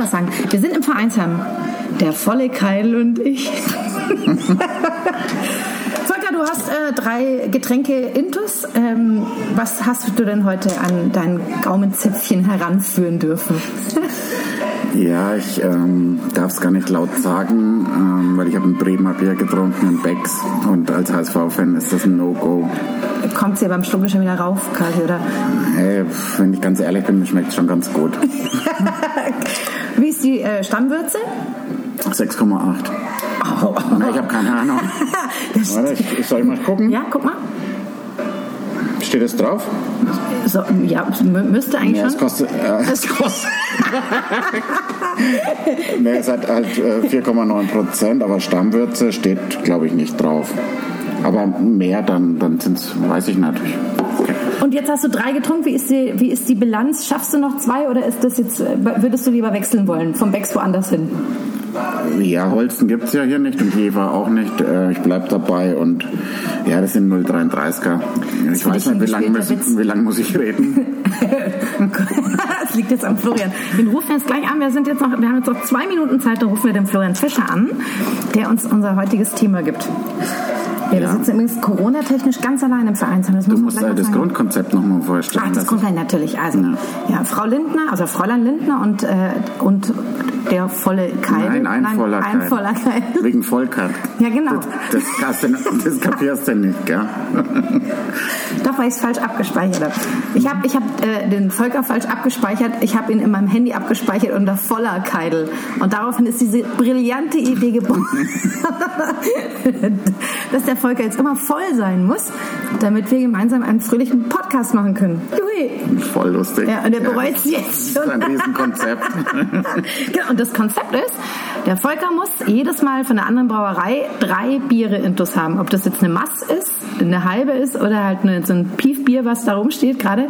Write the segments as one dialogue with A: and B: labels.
A: was sagen. Wir sind im Vereinsheim. Der volle Keil und ich. Volker, du hast äh, drei Getränke Intus. Ähm, was hast du denn heute an dein Gaumenzäpfchen heranführen dürfen?
B: Ja, ich ähm, darf es gar nicht laut sagen, ähm, weil ich habe ein Bremer Bier getrunken, ein Becks. Und als HSV-Fan ist das ein No-Go.
A: Kommt sie beim Schlucken schon wieder rauf, quasi, oder?
B: Hey, wenn ich ganz ehrlich bin, schmeckt es schon ganz gut.
A: Wie ist die äh, Stammwürze?
B: 6,8.
A: Oh.
B: Na, ich habe keine Ahnung. Warte, ich, ich soll mal gucken.
A: ja, guck mal.
B: Steht das drauf?
A: So, ja, mü- müsste eigentlich
B: Ja, es
A: schon.
B: kostet. Äh, es kostet. nee, es hat halt äh, 4,9 Prozent, aber Stammwürze steht, glaube ich, nicht drauf. Aber mehr, dann, dann sind es, weiß ich natürlich. Okay.
A: Und jetzt hast du drei getrunken. Wie ist die, wie ist die Bilanz? Schaffst du noch zwei oder ist das jetzt, äh, würdest du lieber wechseln wollen? Vom Becks woanders hin?
B: Ja, Holsten gibt es ja hier nicht und Jever auch nicht. Äh, ich bleib dabei und ja, das sind 0,33er. Ich weiß nicht, wie lange lang muss ich reden?
A: das liegt jetzt am Florian. Den rufen wir jetzt gleich an. Wir, sind jetzt noch, wir haben jetzt noch zwei Minuten Zeit, dann rufen wir den Florian Fischer an, der uns unser heutiges Thema gibt. Ja, wir
B: Ja.
A: sitzen übrigens Corona-technisch ganz allein im Vereinsheim. Das
B: Du
A: muss noch
B: das
A: sagen.
B: Grundkonzept nochmal vorstellen.
A: Ach, das
B: Das
A: kommt gleich natürlich. Also, ja. Frau Lindner, also Fräulein Lindner und, äh, und der volle Keil.
B: Nein, ein voller
A: ein
B: Keil.
A: voller Keil.
B: Wegen Volker.
A: Ja, genau.
B: Das, das, du- das kapierst du nicht, gell?
A: Doch, weil ich es falsch abgespeichert habe. Ich habe ich hab, äh, den Volker falsch abgespeichert. Ich habe ihn in meinem Handy abgespeichert unter voller Keidel. Und daraufhin ist diese brillante Idee geboren, dass der Volker jetzt immer voll sein muss, damit wir gemeinsam einen fröhlichen Podcast machen können. Juhui.
B: Voll lustig.
A: Ja, und er bereut es jetzt
B: Das ist ein Riesenkonzept.
A: genau, und das Konzept ist, der Volker muss jedes Mal von einer anderen Brauerei drei Biere intus haben. Ob das jetzt eine Mass ist, eine halbe ist oder halt eine, so ein Piefbier, was da rumsteht gerade,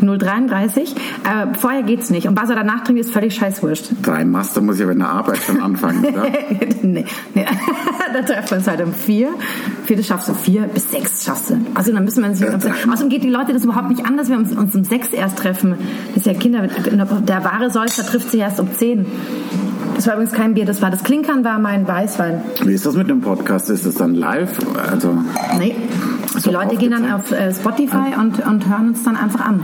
A: 0,33. Äh, vorher geht's nicht. Und was er danach trinkt, ist völlig scheißwurscht.
B: Drei Master muss ich aber in der Arbeit schon anfangen, oder?
A: nee, nee. da treffen wir uns halt um vier. Vier, das schaffst du. Vier bis sechs schaffst du. Also dann müssen wir uns... Außerdem geht die Leute das überhaupt nicht an, dass wir uns, uns um sechs erst treffen. Das ist ja Kinder... Der wahre Säufer trifft sich erst um zehn. Das war übrigens kein Bier, das war das Klinkern, war mein Weißwein.
B: Wie ist das mit dem Podcast? Ist das dann live? Also,
A: Nee. Die Leute gehen dann auf äh, Spotify und, und hören uns dann einfach an.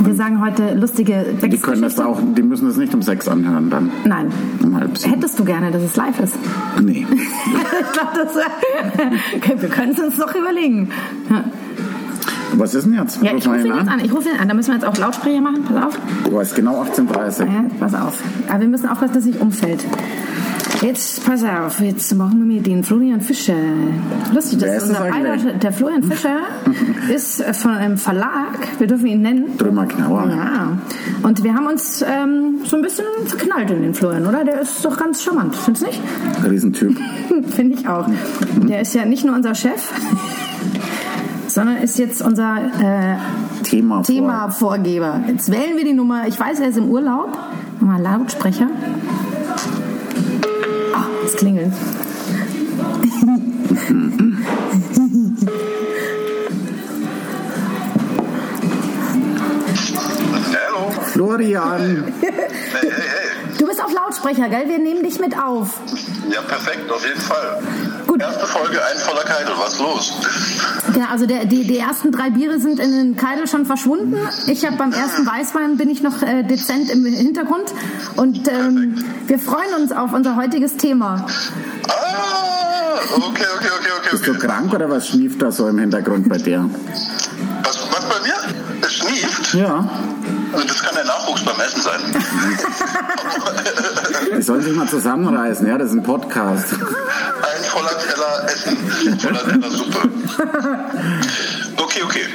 A: Wir sagen heute lustige
B: die können das auch, die müssen das nicht um sechs anhören dann.
A: Nein.
B: Um halb sieben.
A: Hättest du gerne, dass es live ist?
B: Nee.
A: ich glaube, das wir können es uns doch überlegen.
B: Was ist denn jetzt?
A: Ja, ich rufe ihn jetzt an. Ich rufe ihn an. Da müssen wir jetzt auch Lautsprecher machen. Pass auf.
B: Du hast genau 18.30
A: Ja, pass auf. Aber wir müssen aufpassen, dass es nicht umfällt. Jetzt, pass auf, jetzt machen wir den Florian Fischer. Lustig, das
B: Wer
A: ist
B: ist
A: unser beider, der Florian Fischer ist von einem Verlag, wir dürfen ihn nennen.
B: Drümmer Knauer.
A: Ja. Und wir haben uns ähm, so ein bisschen verknallt in den Florian, oder? Der ist doch ganz charmant, findest du nicht?
B: Riesentyp.
A: Finde ich auch. Der ist ja nicht nur unser Chef, sondern ist jetzt unser äh,
B: Thema. vor-
A: Thema-Vorgeber. Jetzt wählen wir die Nummer. Ich weiß, er ist im Urlaub. Mal Lautsprecher. Ah, es klingelt.
C: Hallo.
B: Florian.
C: Hey, hey, hey.
A: Du bist auf Lautsprecher, gell? Wir nehmen dich mit auf.
C: Ja, perfekt, auf jeden Fall. Erste Folge, ein voller Keitel, was los?
A: Ja, also der, die, die ersten drei Biere sind in den Keidel schon verschwunden. Ich habe beim ersten Weißwein bin ich noch äh, dezent im Hintergrund und ähm, wir freuen uns auf unser heutiges Thema.
C: Ah, okay, okay, okay, okay.
B: Bist du
C: okay.
B: krank oder was schnieft da so im Hintergrund bei dir?
C: Was, was bei mir? Es schnieft.
B: Ja.
C: Also das kann der Nachwuchs beim Essen sein.
B: Die sollen sich mal zusammenreißen, ja, das ist ein Podcast.
C: Voller Teller Essen, voller Teller Suppe. Okay, okay.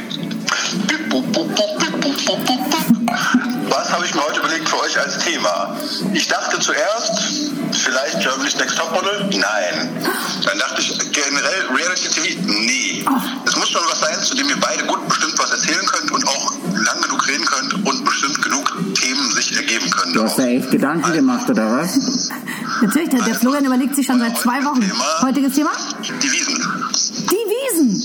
C: Was habe ich mir heute überlegt für euch als Thema? Ich dachte zuerst, vielleicht Germany's Next Topmodel? Nein. Dann dachte ich generell Reality TV? Nee. Es muss schon was sein, zu dem ihr beide gut bestimmt was erzählen könnt und auch lang genug reden könnt und bestimmt genug Themen sich ergeben können.
B: Du hast da echt Gedanken gemacht, oder was?
A: Natürlich, der, der Florian überlegt sich schon seit zwei Wochen. Heutiges Thema?
C: Die Wiesen.
A: Die Wiesen.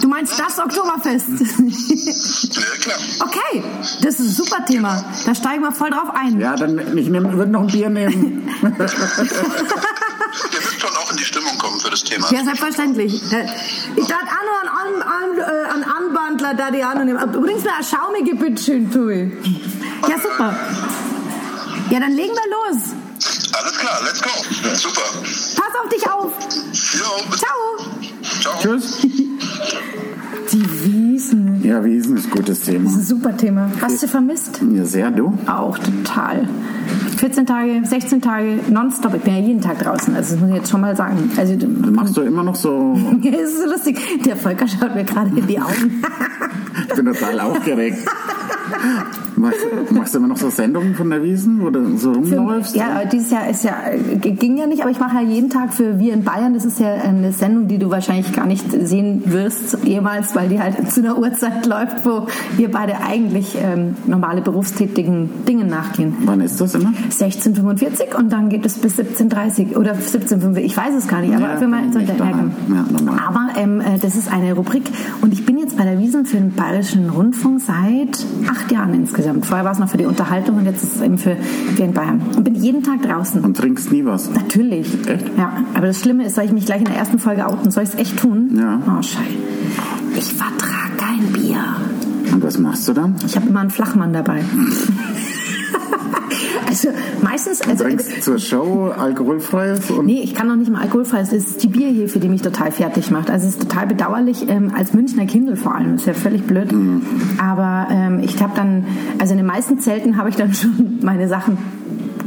A: Du meinst das Oktoberfest?
C: Ja, klar.
A: Okay, das ist ein super Thema. Da steigen wir voll drauf ein.
B: Ja, dann ich nehm, würde noch ein Bier nehmen.
C: Ihr müsst schon auch in die Stimmung kommen für das Thema.
A: Ja, selbstverständlich. Ich darf auch noch einen, an, an, äh, einen Anbandler, da die auch noch nehmen. Übrigens noch eine schaumige, bitteschön, Tui. Ja, super. Ja, dann legen wir los.
C: Alles klar, let's go. Super.
A: Pass auf dich auf.
C: Jo, bis
A: Ciao.
C: Ciao.
B: Tschüss.
A: Die Wiesen.
B: Ja, Wiesen ist ein gutes Thema.
A: Das ist ein super Thema. Hast du vermisst?
B: Ja, sehr, du?
A: Auch total. 14 Tage, 16 Tage nonstop. Ich bin ja jeden Tag draußen. Also das muss ich jetzt schon mal sagen. Also
B: Machst du immer noch so,
A: es ist so lustig. Der Volker schaut mir gerade in die Augen.
B: ich bin total aufgeregt. Machst, machst du immer noch so Sendungen von der Wiesen, wo du so rumläufst?
A: Ja, dieses Jahr ist ja, ging ja nicht, aber ich mache ja jeden Tag für Wir in Bayern. Das ist ja eine Sendung, die du wahrscheinlich gar nicht sehen wirst jemals, weil die halt zu einer Uhrzeit läuft, wo wir beide eigentlich ähm, normale berufstätigen Dingen nachgehen.
B: Wann ist das immer?
A: 16.45 und dann geht es bis 17.30 oder 17.45, ich weiß es gar nicht, aber
B: Ja,
A: für mal so
B: daheim. Ja, normal.
A: Aber ähm, äh, das ist eine Rubrik und ich bin jetzt bei der Wiesen für den Bayerischen Rundfunk seit acht Jahren insgesamt. Vorher war es noch für die Unterhaltung und jetzt ist es eben für Wir in Bayern. Und bin jeden Tag draußen.
B: Und trinkst nie was?
A: Natürlich.
B: Echt?
A: Ja, aber das Schlimme ist, soll ich mich gleich in der ersten Folge outen? Soll ich es echt tun?
B: Ja.
A: Oh, scheiße. Ich vertrage kein Bier.
B: Und was machst du dann?
A: Ich habe immer einen Flachmann dabei. also meistens... Also,
B: Trinkst zur Show alkoholfreies und
A: Nee, ich kann noch nicht mal alkoholfrei. Es ist die Bierhefe, die mich total fertig macht. Also es ist total bedauerlich, ähm, als Münchner Kindl vor allem. Ist ja völlig blöd. Aber ähm, ich habe dann, also in den meisten Zelten habe ich dann schon meine Sachen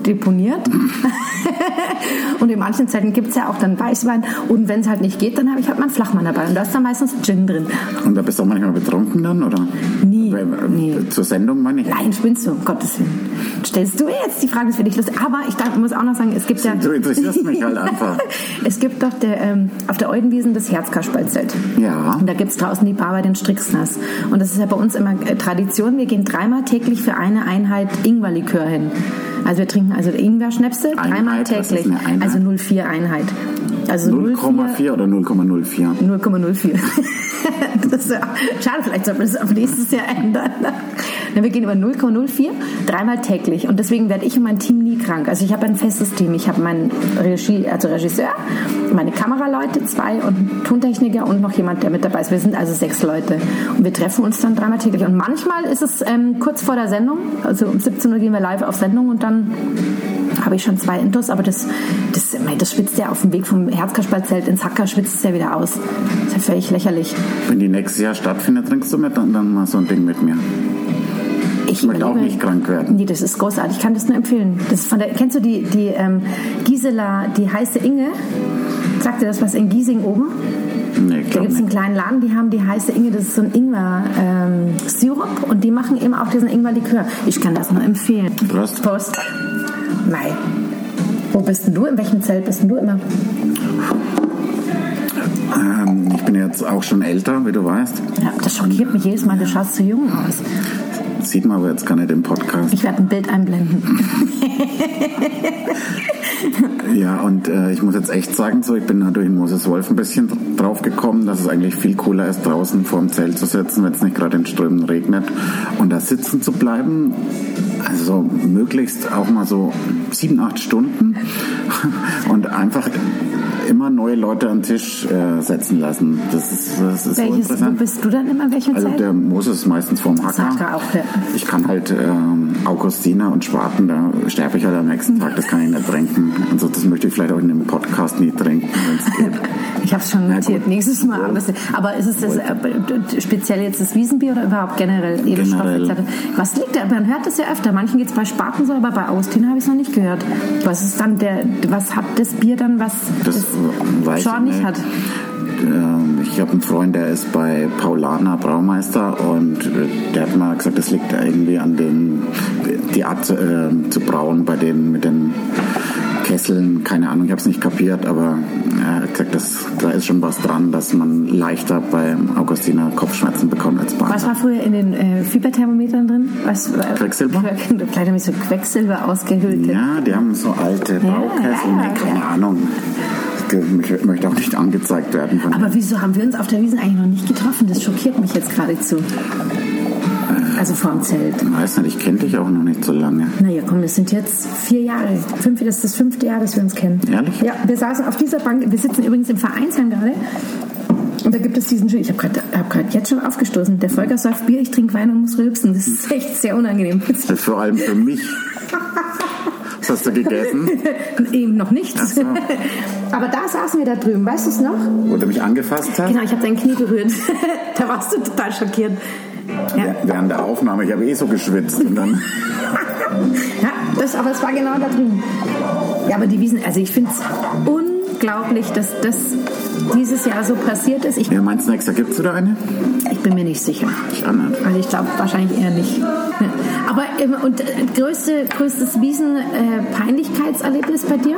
A: deponiert. und in manchen Zelten gibt es ja auch dann Weißwein. Und wenn es halt nicht geht, dann habe ich halt meinen Flachmann dabei. Und da ist dann meistens Gin drin.
B: Und da bist du auch manchmal betrunken dann, oder?
A: Nie,
B: äh,
A: nie.
B: Zur Sendung meine ich.
A: Nein, spinnst du, um Gottes Willen. Stellst du jetzt die Frage, das finde ich lustig. Aber ich darf, muss auch noch sagen, es gibt ja...
B: Du interessierst mich halt einfach.
A: es gibt doch der, ähm, auf der Eudenwiesen das Herzkasperlzelt.
B: Ja.
A: Und da gibt es draußen die Bar bei den Strixners. Und das ist ja bei uns immer äh, Tradition. Wir gehen dreimal täglich für eine Einheit Ingwerlikör hin. Also wir trinken also Ingwer-Schnäpse dreimal täglich. Also 0,4 Einheit. Also
B: 0,4 oder 0,04?
A: 0,04. das ist ja, schade, vielleicht sollte man das auf nächstes Jahr ändern. Wir gehen über 0,04 dreimal täglich und deswegen werde ich und mein Team nie krank. Also ich habe ein festes Team. Ich habe meinen Regie, also Regisseur, meine Kameraleute, zwei und Tontechniker und noch jemand, der mit dabei ist. Wir sind also sechs Leute und wir treffen uns dann dreimal täglich. Und manchmal ist es ähm, kurz vor der Sendung, also um 17 Uhr gehen wir live auf Sendung und dann habe ich schon zwei Intos, aber das, das, das schwitzt ja auf dem Weg vom Herzkasperlzelt ins Hacker, schwitzt es ja wieder aus. Das ist ja völlig lächerlich.
B: Wenn die nächstes Jahr stattfindet, trinkst du mit und dann mal so ein Ding mit mir.
A: Ich
B: möchte auch nicht krank werden.
A: Nee, das ist großartig. Ich kann das nur empfehlen. Das von der, kennst du die, die ähm, Gisela, die heiße Inge? Sagt dir das was in Giesing oben?
B: Nee,
A: Da gibt es einen kleinen Laden, die haben die heiße Inge, das ist so ein Ingwer-Sirup und die machen eben auch diesen Ingwer-Likör. Ich kann das nur empfehlen.
B: Prost.
A: Prost. Mei. Wo bist denn du? In welchem Zelt bist denn du immer?
B: Ähm, ich bin jetzt auch schon älter, wie du weißt.
A: Ja, das schockiert mich jedes Mal, du schaust zu jung aus.
B: Sieht man aber jetzt gar nicht im Podcast.
A: Ich werde ein Bild einblenden.
B: Ja, und äh, ich muss jetzt echt sagen, so, ich bin durch den Moses Wolf ein bisschen drauf gekommen, dass es eigentlich viel cooler ist, draußen vor dem Zelt zu sitzen, wenn es nicht gerade in Strömen regnet und da sitzen zu bleiben. Also möglichst auch mal so sieben, acht Stunden und einfach immer neue Leute an den Tisch äh, setzen lassen. Das ist, das ist so
A: Welches, wo
B: interessant.
A: bist du dann immer? In welchem
B: Also
A: Zelt?
B: der Moses ist meistens vorm Hacker.
A: Hacker auch, ja.
B: Ich kann halt ähm, Augustiner und Spaten, da sterbe ich halt am nächsten Tag, das kann ich nicht trinken. Also das möchte ich vielleicht auch in dem Podcast nie trinken, wenn es geht.
A: Ich habe es schon notiert. Nächstes Mal. Aber, es- aber ist es das, äh, speziell jetzt das Wiesenbier oder überhaupt generell
B: Generell.
A: etc.? Was liegt da? Man hört das ja öfter. Manchen geht es bei Spaten so, aber bei Augustiner habe ich es noch nicht gehört. Was ist dann der, was hat das Bier dann, was
B: Das
A: das,
B: weiß
A: Sean
B: ich
A: nicht hat?
B: Ähm, ich habe einen Freund, der ist bei Paulaner Braumeister und äh, der hat mal gesagt, das liegt irgendwie an dem, die Art äh, zu brauen bei denen mit den Kesseln, keine Ahnung, ich habe es nicht kapiert, aber er hat gesagt, das, da ist schon was dran, dass man leichter beim Augustiner Kopfschmerzen bekommt als bei
A: Was war früher in den äh, Fieberthermometern drin? Was, war-
B: Quecksilber?
A: Vielleicht habe ich so Quecksilber ausgehüllt.
B: Ja, die haben so alte Baukessel,
A: ja,
B: keine
A: ja.
B: Ahnung. Ich möchte auch nicht angezeigt werden. Von
A: Aber wieso haben wir uns auf der Wiesen eigentlich noch nicht getroffen? Das schockiert mich jetzt geradezu. Also vorm Zelt.
B: ich weiß nicht, ich kenne dich auch noch nicht so lange.
A: Naja, komm, das sind jetzt vier Jahre. Fünf, das ist das fünfte Jahr, dass wir uns kennen.
B: Ehrlich?
A: Ja, wir saßen auf dieser Bank. Wir sitzen übrigens im Vereinsheim gerade. Und da gibt es diesen Ich habe gerade hab jetzt schon aufgestoßen. Der Volker säuft Bier, ich trinke Wein und muss rülpsen. Das ist echt sehr unangenehm.
B: Das ist vor allem für mich. Was hast du gegessen?
A: Eben noch nichts.
B: So.
A: Aber da saßen wir da drüben, weißt du es noch?
B: Wo du mich angefasst hast?
A: Genau, ich habe dein Knie berührt. da warst du total schockiert. Ja,
B: Während der Aufnahme, ich habe eh so geschwitzt. Und dann,
A: ja das, aber es war genau da drüben. Ja, aber die Wiesen, also ich finde es unglaublich, dass das dieses Jahr so passiert ist. Ich,
B: ja, meinst du, nächstes Jahr gibt's wieder eine?
A: ich bin mir nicht sicher.
B: Ich auch nicht.
A: Also ich glaube wahrscheinlich eher nicht. Ja. Aber ähm, und äh, größte, größtes Wiesen-Peinlichkeitserlebnis bei dir?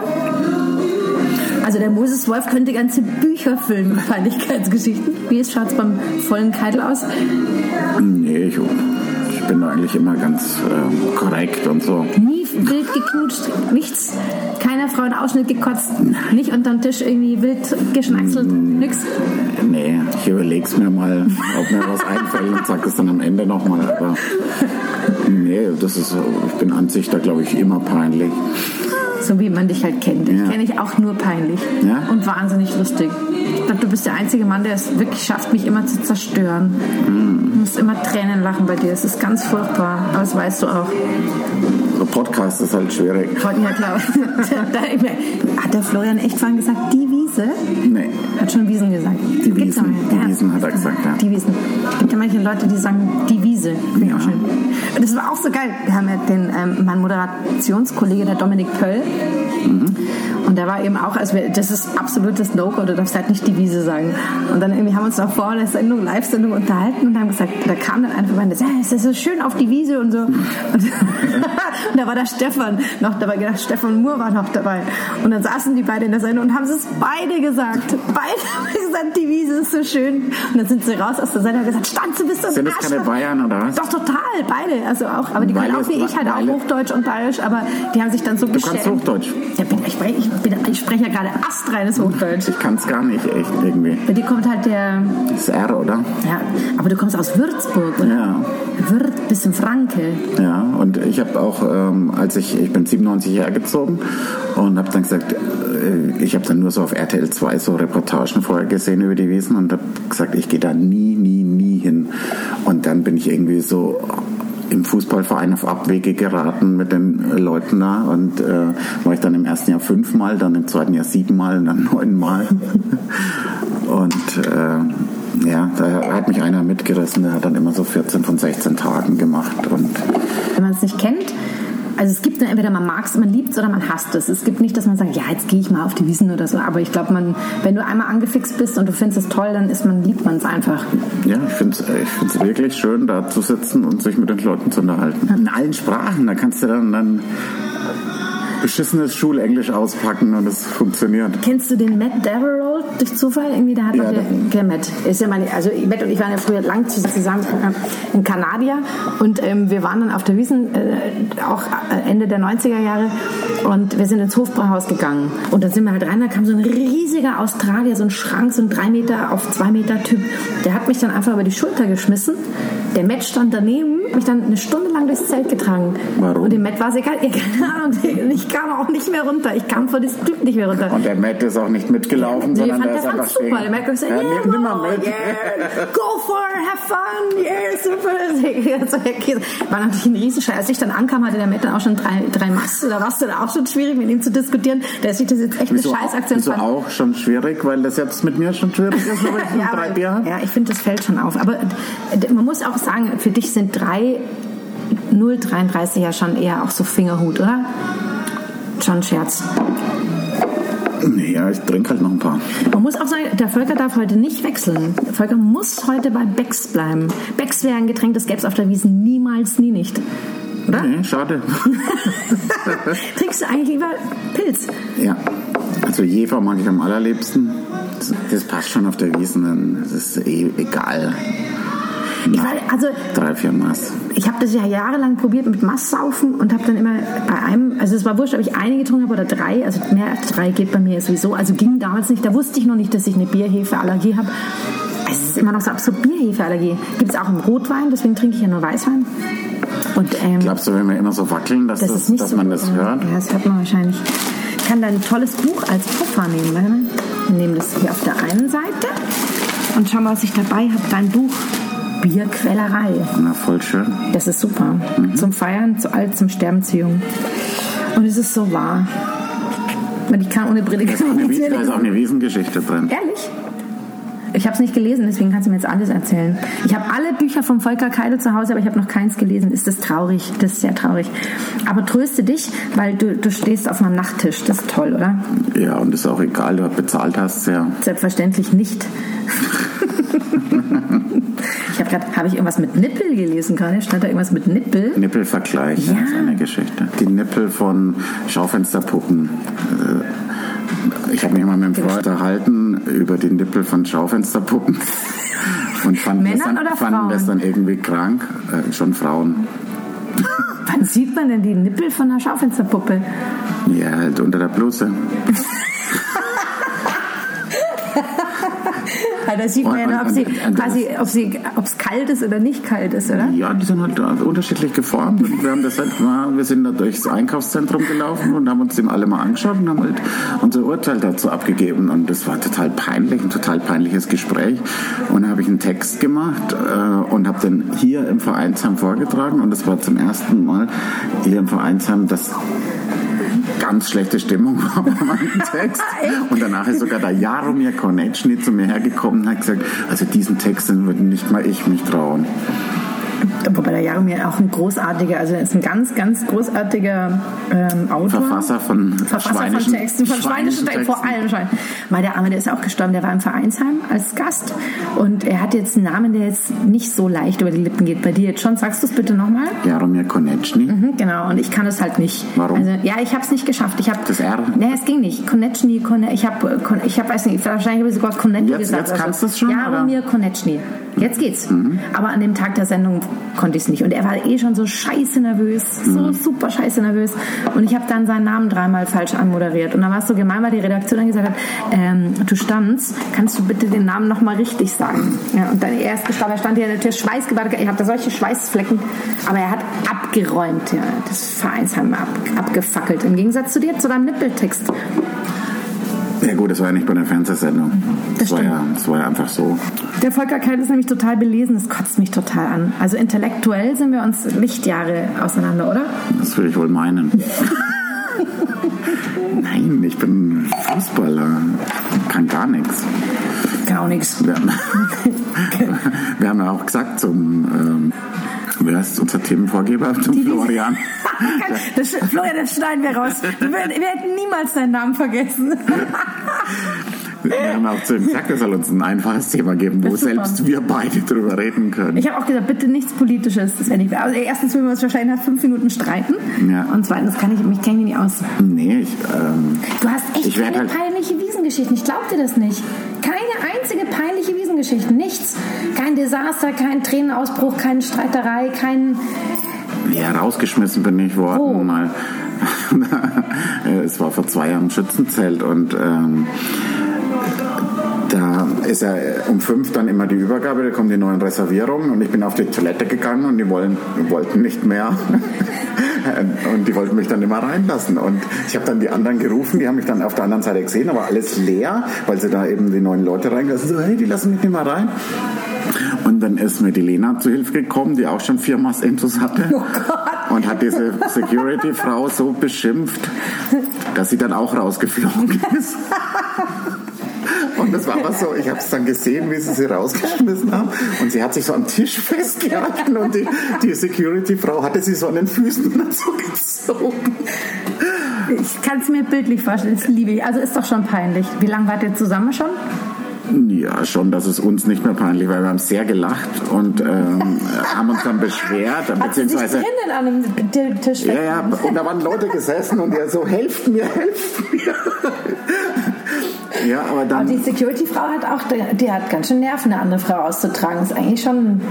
A: Also der Moses Wolf könnte ganze Bücher füllen mit Peinlichkeitsgeschichten. Wie schaut es beim vollen Keitel aus?
B: Nee, ich, ich bin da eigentlich immer ganz ähm, korrekt und so.
A: Nie wild geknutscht, nichts, keiner Frau einen Ausschnitt gekotzt, nicht unterm Tisch irgendwie wild geschnackselt, nix.
B: Nee, ich überleg's mir mal, ob mir was einfällt und sag das dann am Ende nochmal. Aber nee, das ist ich bin an sich da glaube ich immer peinlich.
A: So wie man dich halt kennt. Ich
B: Ja.
A: kenne dich auch nur peinlich
B: Ja?
A: und wahnsinnig lustig. Ich glaube, du bist der einzige Mann, der es wirklich schafft, mich immer zu zerstören. Du musst immer Tränen lachen bei dir. Es ist ganz furchtbar, aber das weißt du auch.
B: So Podcast ist halt schwierig.
A: Ja, klar. Hat der Florian echt vorhin gesagt, die Wiese?
B: Nee.
A: Hat schon Wiesen gesagt.
B: Die
A: Gibt's
B: Wiesen, die. Wiesen hat er gesagt, ja.
A: Die Wiesen. Es gibt ja manche Leute, die sagen, die Wiese.
B: Ja.
A: auch schön. Und das war auch so geil. Wir haben ja den, ähm, mein Moderationskollege, der Dominik Pöll. Und der war eben auch, also wir, das ist absolutes No-Go, du darfst halt nicht die Wiese sagen. Und dann irgendwie haben wir uns noch vor der Sendung, Live-Sendung unterhalten und haben gesagt, da kam dann einfach das "Ah, es ist so schön auf die Wiese und so. Und, und da war der Stefan noch dabei, gedacht, Stefan Moore war noch dabei. Und dann saßen die beide in der Sendung und haben es beide gesagt. Beide haben gesagt, die Wiese ist so schön. Und dann sind sie raus aus der Sendung und haben gesagt, Stanze, bist du
B: Sind das keine
A: Arschloch."
B: Bayern oder was?
A: Doch, total, beide. Also auch, aber die können auch wie ich halt auch Hochdeutsch und Bayerisch, aber die haben sich dann so
B: Du kannst Hochdeutsch.
A: Ja, bin, ich, ich, bin, ich spreche ja gerade astreines Hochdeutsch.
B: Ich kann's gar nicht echt irgendwie.
A: Bei dir kommt halt der,
B: Das R, oder?
A: ja, aber du kommst aus Würzburg, oder?
B: Ja.
A: Würz, bisschen Franke.
B: Ja, und ich habe auch, ähm, als ich, ich bin 97 hergezogen und habe dann gesagt, äh, ich habe dann nur so auf RTL 2 so Reportagen vorher gesehen über die Wiesen und habe gesagt, ich gehe da nie, nie, nie hin. Und dann bin ich irgendwie so im Fußballverein auf Abwege geraten mit den Leuten da und äh, war ich dann im ersten Jahr fünfmal, dann im zweiten Jahr siebenmal und dann neunmal. Und äh, ja, da hat mich einer mitgerissen, der hat dann immer so 14 von 16 Tagen gemacht und
A: Wenn man es nicht kennt, also es gibt dann entweder man mag es, man liebt es oder man hasst es. Es gibt nicht, dass man sagt, ja, jetzt gehe ich mal auf die Wiesen oder so. Aber ich glaube, man, wenn du einmal angefixt bist und du findest es toll, dann ist man, liebt man es einfach.
B: Ja, ich finde es ich find's wirklich schön, da zu sitzen und sich mit den Leuten zu unterhalten. In allen Sprachen, da kannst du dann, dann beschissenes Schulenglisch auspacken und es funktioniert.
A: Kennst du den Matt Devereaux durch Zufall? Irgendwie, der hat
B: Ja,
A: doch der,
B: der-
A: Matt. Ist ja meine, also Matt und ich waren ja früher lang zusammen äh, in Kanadier und ähm, wir waren dann auf der Wiesen, äh, auch äh, Ende der 90er Jahre und wir sind ins Hofbrauhaus gegangen und dann sind wir halt rein, da kam so ein riesiger Australier, so ein Schrank, so ein drei Meter auf zwei Meter Typ, der hat mich dann einfach über die Schulter geschmissen. Der Matt stand daneben, mich dann eine Stunde lang durchs Zelt getragen.
B: Warum?
A: Und dem Matt war es egal, ja, keine Ahnung, ich kam auch nicht mehr runter. Ich kam vor diesem Typ nicht mehr runter.
B: Und der Matt ist auch nicht mitgelaufen,
A: Nee,
B: sondern
A: fand,
B: der
A: der
B: ist einfach
A: super.
B: stehen.
A: Der merkt gesagt,
B: ja,
A: yeah,
B: nimm, mal mit.
A: yeah, go for it, have fun, yeah, super. War natürlich ein Riesenscheiß. Als ich dann ankam, hatte der Matt dann auch schon drei, drei Masse. Da war es dann auch schon schwierig, mit ihm zu diskutieren. Der sieht das jetzt echt eine
B: Wieso,
A: Scheißaktion
B: wieso
A: fand.
B: auch schon schwierig, weil das jetzt mit mir schon schwierig ist, weil ich nur drei Bier habe?
A: ja, ich finde, das fällt schon auf. Aber man muss auch sagen, für dich sind drei 0,33 ja schon eher auch so Fingerhut, oder? Schon ein Scherz.
B: Ja, ich trinke halt noch ein paar.
A: Man muss auch sagen, der Volker darf heute nicht wechseln. Der Volker muss heute bei Becks bleiben. Becks wäre ein Getränk, das gäbe es auf der Wiesen niemals, nie nicht. Oder?
B: Nee, schade.
A: Trinkst du eigentlich lieber Pilz?
B: ja, also Jefer mag ich am allerliebsten. Das, passt schon auf der Wiesen, dann- das ist eh egal.
A: Ich war, also
B: Drei, vier Maß.
A: ich habe das ja jahrelang probiert mit Masssaufen und habe dann immer bei einem, also es war wurscht, ob ich eine getrunken habe oder drei, also mehr als drei geht bei mir sowieso, also ging damals nicht, da wusste ich noch nicht, dass ich eine Bierhefeallergie habe. Es ist immer noch so absurd, Bierhefeallergie gibt es auch im Rotwein, deswegen trinke ich ja nur Weißwein. Und ähm,
B: Glaubst du, wenn wir immer so wackeln, dass,
A: das
B: das, dass
A: so
B: man
A: gut,
B: das hört?
A: Ja, das hört man wahrscheinlich. Ich kann da ein tolles Buch als Puffer nehmen. Wir nehmen das hier auf der einen Seite und schau mal, was ich dabei habe. Dein Buch Bierquälerei.
B: Na, voll schön.
A: Das ist super.
B: Mhm.
A: Zum Feiern, zu alt, zum Sterben, zu jung. Und es ist so wahr. Und ich kann ohne Brille gar
B: Wies-
A: mehr
B: Da ist auch eine Wiesengeschichte drin.
A: Ehrlich? Ich habe es nicht gelesen, deswegen kannst du mir jetzt alles erzählen. Ich habe alle Bücher vom Volker Keide zu Hause, aber ich habe noch keins gelesen. Ist das traurig? Das ist sehr traurig. Aber tröste dich, weil du, du stehst auf meinem Nachttisch. Das ist toll, oder?
B: Ja, und ist auch egal, du bezahlt hast, ja.
A: Selbstverständlich nicht. gerade, habe ich irgendwas mit Nippel gelesen gerade? Stand da irgendwas mit Nippel?
B: Nippelvergleich,
A: Ja.
B: das ist eine Geschichte. Die Nippel von Schaufensterpuppen. Äh, Ich habe mich mal mit einem Freund unterhalten über die Nippel von Schaufensterpuppen. Und fanden, das dann,
A: oder
B: fanden das dann irgendwie krank. Äh, schon Frauen.
A: Wann sieht man denn die Nippel von einer Schaufensterpuppe?
B: Ja, halt unter der Bluse.
A: Ja, da sieht man ja ob sie, quasi, ob sie, ob es kalt ist oder nicht kalt ist, oder?
B: Ja, die sind halt unterschiedlich geformt. Und wir haben das halt mal, wir sind da durchs Einkaufszentrum gelaufen und haben uns dem alle mal angeschaut und haben halt unser Urteil dazu abgegeben. Und das war total peinlich, ein total peinliches Gespräch. Und dann habe ich einen Text gemacht äh, und habe den hier im Vereinsheim vorgetragen. Und das war zum ersten Mal hier im Vereinsheim, dass ganz schlechte Stimmung war bei meinem Text. Und danach ist sogar der Jaromir Konecny zu mir hergekommen und hat gesagt, also diesen Text den würde nicht mal ich mich trauen.
A: Wobei der Jaromir auch ein großartiger, also er ist ein ganz, ganz großartiger ähm, Autor.
B: Verfasser von
A: Verfasser von
B: schweinischen-
A: Texten, von schweinischen Texten, vor allem Schwein. Weil der Arme, der ist auch gestorben, der war im Vereinsheim als Gast und er hat jetzt einen Namen, der jetzt nicht so leicht über die Lippen geht. Bei dir jetzt schon, sagst du es bitte nochmal?
B: Jaromir Konecny.
A: Mhm, genau, und ich kann es halt nicht.
B: Warum?
A: Also, ja, ich habe es nicht geschafft. Ich habe
B: Das R?
A: Nee, es ging nicht. Konechny, Kone, ich habe, ich habe, weiß nicht, wahrscheinlich habe ich sogar Konechny gesagt.
B: jetzt kannst du es schon,
A: Jaromir Konechny. Jetzt geht's. Aber an dem Tag der Sendung konnte ich es nicht. Und er war eh schon so scheiße nervös, so super scheiße nervös. Und ich habe dann seinen Namen dreimal falsch anmoderiert. Und dann war es so gemein, weil die Redaktion dann gesagt hat, ähm, du standst, kannst du bitte den Namen nochmal richtig sagen? Ja, und dann erst gestanden, er stand hier natürlich schweißgebadet, ich habe da solche Schweißflecken. Aber er hat abgeräumt, ja, das Vereinsheim ab, abgefackelt. Im Gegensatz zu dir, zu deinem Nippeltext.
B: Ja gut, das war ja nicht bei der Fernsehsendung. Das, war,
A: stimmt.
B: ja, das war ja einfach so.
A: Der Volker Kalt ist nämlich total belesen, das kotzt mich total an. Also intellektuell sind wir uns Lichtjahre auseinander, oder?
B: Das will ich wohl meinen. Nein, ich bin Fußballer. Kann gar nichts.
A: Gar nichts.
B: Wir haben, wir haben ja auch gesagt zum, ähm, wer ist unser Themenvorgeber? Zum Florian.
A: Das, Florian, das schneiden wir raus. Wir, wir hätten niemals deinen Namen vergessen.
B: Wir haben auch zu ihm gesagt, er soll uns ein einfaches Thema geben, wo selbst wir beide drüber reden können.
A: Ich habe auch gesagt, bitte nichts Politisches. Das wäre nicht. Also erstens würden wir uns wahrscheinlich nach fünf Minuten streiten.
B: Ja.
A: Und zweitens kann ich mich kenne ich nicht aus.
B: Nee, ich, ähm,
A: Du hast echt keine
B: halt-
A: peinliche Wiesengeschichten. Ich glaub dir das nicht. Keine einzige peinliche Wiesengeschichte. Nichts. Kein Desaster, kein Tränenausbruch, keine Streiterei, kein.
B: Ja, rausgeschmissen bin ich worden
A: Oh.
B: mal. es war vor zwei Jahren im Schützenzelt und ähm, da ist ja um fünf dann immer die Übergabe, da kommen die neuen Reservierungen und ich bin auf die Toilette gegangen und die wollen, wollten nicht mehr. Und die wollten mich dann immer reinlassen. Und ich habe dann die anderen gerufen, die haben mich dann auf der anderen Seite gesehen, aber alles leer, weil sie da eben die neuen Leute reingelassen So, hey, die lassen mich nicht mehr rein. Und dann ist mir die Lena zu Hilfe gekommen, die auch schon vier Intus hatte. Und hat diese Security-Frau so beschimpft, dass sie dann auch rausgeflogen ist. Und das war aber so, ich habe es dann gesehen, wie sie sie rausgeschmissen haben. Und sie hat sich so am Tisch festgehalten und die, die Security-Frau hatte sie so an den Füßen so gezogen.
A: Ich kann es mir bildlich vorstellen. Das liebe ich. Also ist doch schon peinlich. Wie lange wart ihr zusammen schon?
B: Ja, schon, dass es uns nicht mehr peinlich war. Wir haben sehr gelacht und ähm, haben uns dann beschwert,
A: sich
B: beziehungsweise...
A: drinnen an einem Tisch
B: Ja, ja, und da waren Leute gesessen und die so, helft mir, helft mir. Ja, aber dann.
A: Aber die Security-Frau hat auch, die, hat ganz schön Nerven, eine andere Frau auszutragen. ist eigentlich schon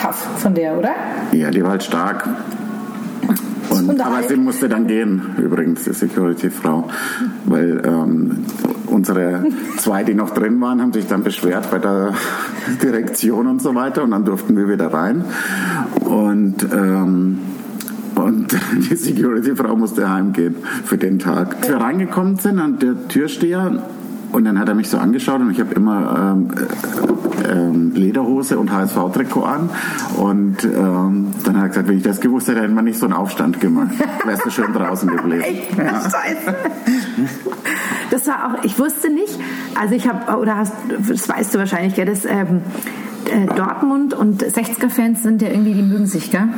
A: tough von der, oder?
B: Ja, die war halt stark. Und,
A: Und
B: aber sie musste dann gehen, übrigens, die Security-Frau. Weil ähm, unsere zwei, die noch drin waren, haben sich dann beschwert bei der Direktion und so weiter. Und dann durften wir wieder rein. Und, ähm, und die Security-Frau musste heimgehen für den Tag. Als wir reingekommen sind, an der Türsteher, und dann hat er mich so angeschaut und ich habe immer ähm, äh, ähm, Lederhose und HSV-Trikot an. Und ähm, dann hat er gesagt, wenn ich das gewusst hätte, hätten wir nicht so einen Aufstand gemacht. Wärst du schön draußen geblieben.
A: Echt? Scheiße. Das war auch, ich wusste nicht, also ich habe, oder hast, das weißt du wahrscheinlich, gell, dass ähm, äh, Dortmund und 60er-Fans sind ja irgendwie, die mögen sich, gell?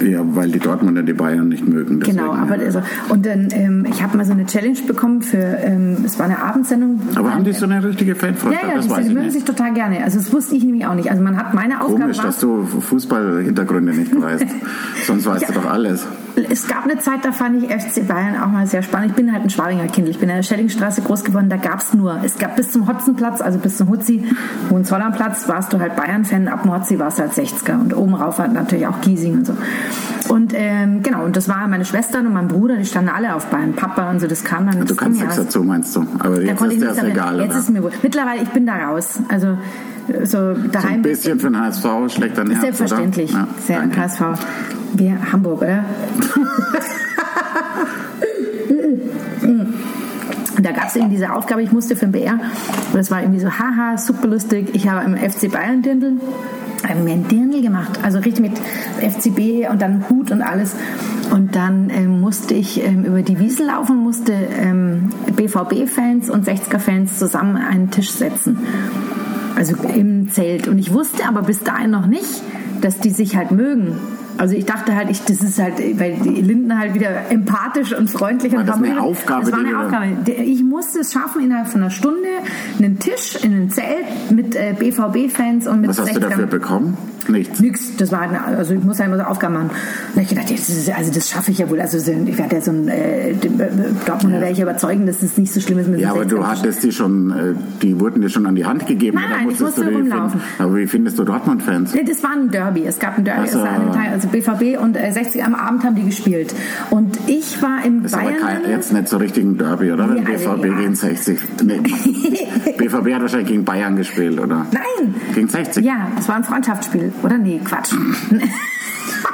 B: Ja, weil die Dortmunder die Bayern nicht mögen. deswegen,
A: Genau, aber
B: ja.
A: also, und dann, ähm, ich habe mal so eine Challenge bekommen für, ähm, es war eine Abendsendung.
B: aber haben die so eine richtige
A: Ja,
B: Fanfreundschaft?
A: ja,
B: das
A: die,
B: weiß
A: die
B: ich
A: mögen sich total gerne. Also das wusste ich nämlich auch nicht. Also man hat meine Aufgabe
B: Komisch,
A: war,
B: dass du Fußballhintergründe nicht weißt. Sonst weißt du doch alles.
A: Es gab eine Zeit, da fand ich FC Bayern auch mal sehr spannend. Ich bin halt ein Schwabinger Kind. Ich bin in der Schellingstraße groß geworden. Da gab es nur, es gab bis zum Hotzenplatz, also bis zum Hutzi, Hohenzollernplatz, warst du halt Bayern-Fan. Ab dem Hotzi warst du halt 60er. Und oben rauf war natürlich auch Giesing und so. Und ähm, genau, und das waren meine Schwestern und mein Bruder, die standen alle auf Bayern. Papa und so, das kam dann.
B: Du kannst nichts dazu, meinst du. Aber
A: Da
B: jetzt
A: konnte
B: ist dir das egal,
A: Jetzt
B: oder?
A: ist mir wohl. Mittlerweile, ich bin da raus. Also so
B: So ein
A: daheim.
B: bisschen für den HSV schlägt dein Herz,
A: Selbstverständlich.
B: Ja,
A: Sehr
B: danke.
A: HSV. Wir Hamburg, oder? Da gab es eben diese Aufgabe, ich musste für den BR, und das war irgendwie so, haha, super lustig, ich habe im FC Bayern Dirndl, habe mir ein Dirndl gemacht, also richtig mit FCB und dann Hut und alles. Und dann ähm, musste ich ähm, über die Wiesel laufen, musste ähm, BVB-Fans und 60er-Fans zusammen einen Tisch setzen. Also im Zelt. Und ich wusste aber bis dahin noch nicht, dass die sich halt mögen. Also ich dachte halt, ich, das ist halt, weil die Linden halt wieder empathisch und freundlich
B: War
A: und
B: das eine Aufgabe,
A: Das war eine Aufgabe. Ich musste es schaffen, innerhalb von einer Stunde einen Tisch in ein Zelt mit äh, BVB-Fans und mit
B: Was hast du
A: 60ern.
B: dafür bekommen? Nichts.
A: Nix, das war also ich muss ja immer so Aufgaben machen. Und ich gedacht, das ist, also das schaffe ich ja wohl. Also so- ich werde ja so ein äh, äh, Dortmunder werde ich überzeugen, dass es nicht so schlimm ist mit
B: Ja, aber du
A: 60er.
B: hattest die schon, äh, die wurden dir schon an die Hand gegeben.
A: Nein, nein, ich musste rumlaufen.
B: Aber wie findest du Dortmund-Fans?
A: Nee, das war ein Derby. Es gab ein Derby.
B: Ach so.
A: Es war ein Teil, also BVB und äh, 60 am Abend haben die gespielt. Und ich war im
B: Das ist aber
A: Bayern.
B: kein, jetzt nicht so richtig ein Derby, oder?
A: Ja, also,
B: BVB
A: ja.
B: gegen 60. Nee. BVB hat wahrscheinlich gegen Bayern gespielt, oder?
A: Nein!
B: Gegen 60?
A: Ja, es war ein Freundschaftsspiel. Oder? Nee, Quatsch.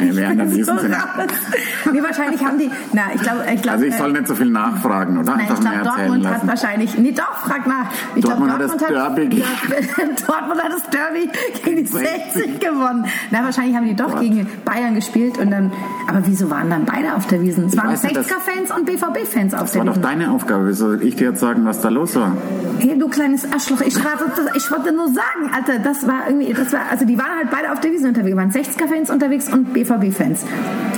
B: Nee, wir
A: bin
B: wissen
A: so. Nee, wahrscheinlich haben die. Na, ich glaube. Ich glaub,
B: Also ich
A: äh,
B: soll nicht so viel nachfragen, oder?
A: Nein, ich glaube, Dortmund hat
B: lassen.
A: wahrscheinlich. Nee, doch, frag nach. Ich
B: Dortmund hat
A: glaub,
B: das Derby gegen-
A: Dortmund hat das Derby gegen die 60 gewonnen. Na, wahrscheinlich haben die doch
B: Gott.
A: gegen Bayern gespielt und dann. Aber wieso waren dann beide auf der Wiesen? Es waren
B: weiß nicht, das-
A: 60er-Fans und BVB-Fans auf
B: Das
A: der
B: war doch
A: Wiesen.
B: deine Aufgabe. Wie soll ich dir jetzt sagen, was da los war?
A: Hey, du kleines Arschloch, ich, war, das- ich wollte nur sagen, Alter, das war irgendwie, das war, also die waren halt beide auf der Wiese unterwegs, waren 60er-Fans unterwegs und BVB-Fans.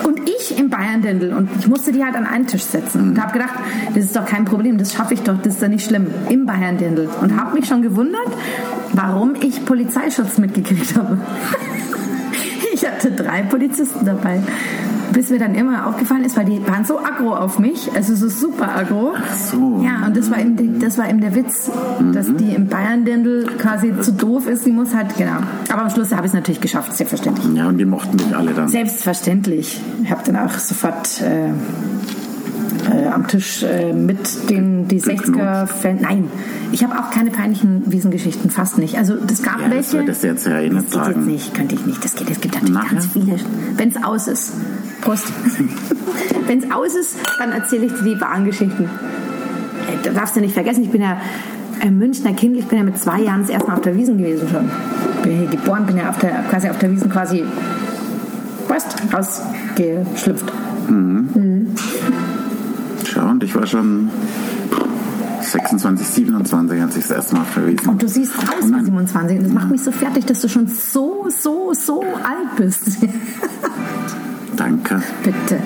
A: Und ich im Bayern-Dindel und ich musste die halt an einen Tisch setzen und habe gedacht, das ist doch kein Problem, das schaffe ich doch, das ist doch nicht schlimm, im Bayern-Dindel. Und habe mich schon gewundert, warum ich Polizeischutz mitgekriegt habe. Ich hatte drei Polizisten dabei. Bis mir dann immer aufgefallen ist, weil die waren so aggro auf mich, also so super aggro.
B: Ach so.
A: Ja, und das war eben, der- das war eben der Witz, dass die im Bayern-Dindel quasi zu doof ist. Die muss halt, genau. Aber am Schluss habe ich es natürlich geschafft, selbstverständlich.
B: Ja, und die mochten dich alle dann.
A: Selbstverständlich. Ich habe dann auch sofort äh, äh, am Tisch äh, mit den die 60er-Fans. Nein, ich habe auch keine peinlichen Wiesengeschichten, fast nicht. Also das gab
B: Ja, das
A: welche.
B: würdest du jetzt ja eh
A: das geht jetzt nicht, könnte ich nicht. Das geht, es gibt natürlich
B: Nachher?
A: ganz viele. Wenn es aus ist. Prost. Wenn es aus ist, dann erzähle ich dir die wahren Geschichten. Ey, Da darfst du nicht vergessen, ich bin ja ein Münchner Kind, ich bin ja mit zwei Jahren das erste Mal auf der Wiesen gewesen schon. Bin hier geboren, bin ja auf der, quasi auf der Wiesen quasi rausgeschlüpft.
B: Schau, und ich war schon 26, 27, als ich das erste Mal verwiesen.
A: Und du siehst aus wie
B: nein.
A: 27 und das macht mich so fertig, dass du schon so, so, so alt bist.
B: Danke.
A: Bitte.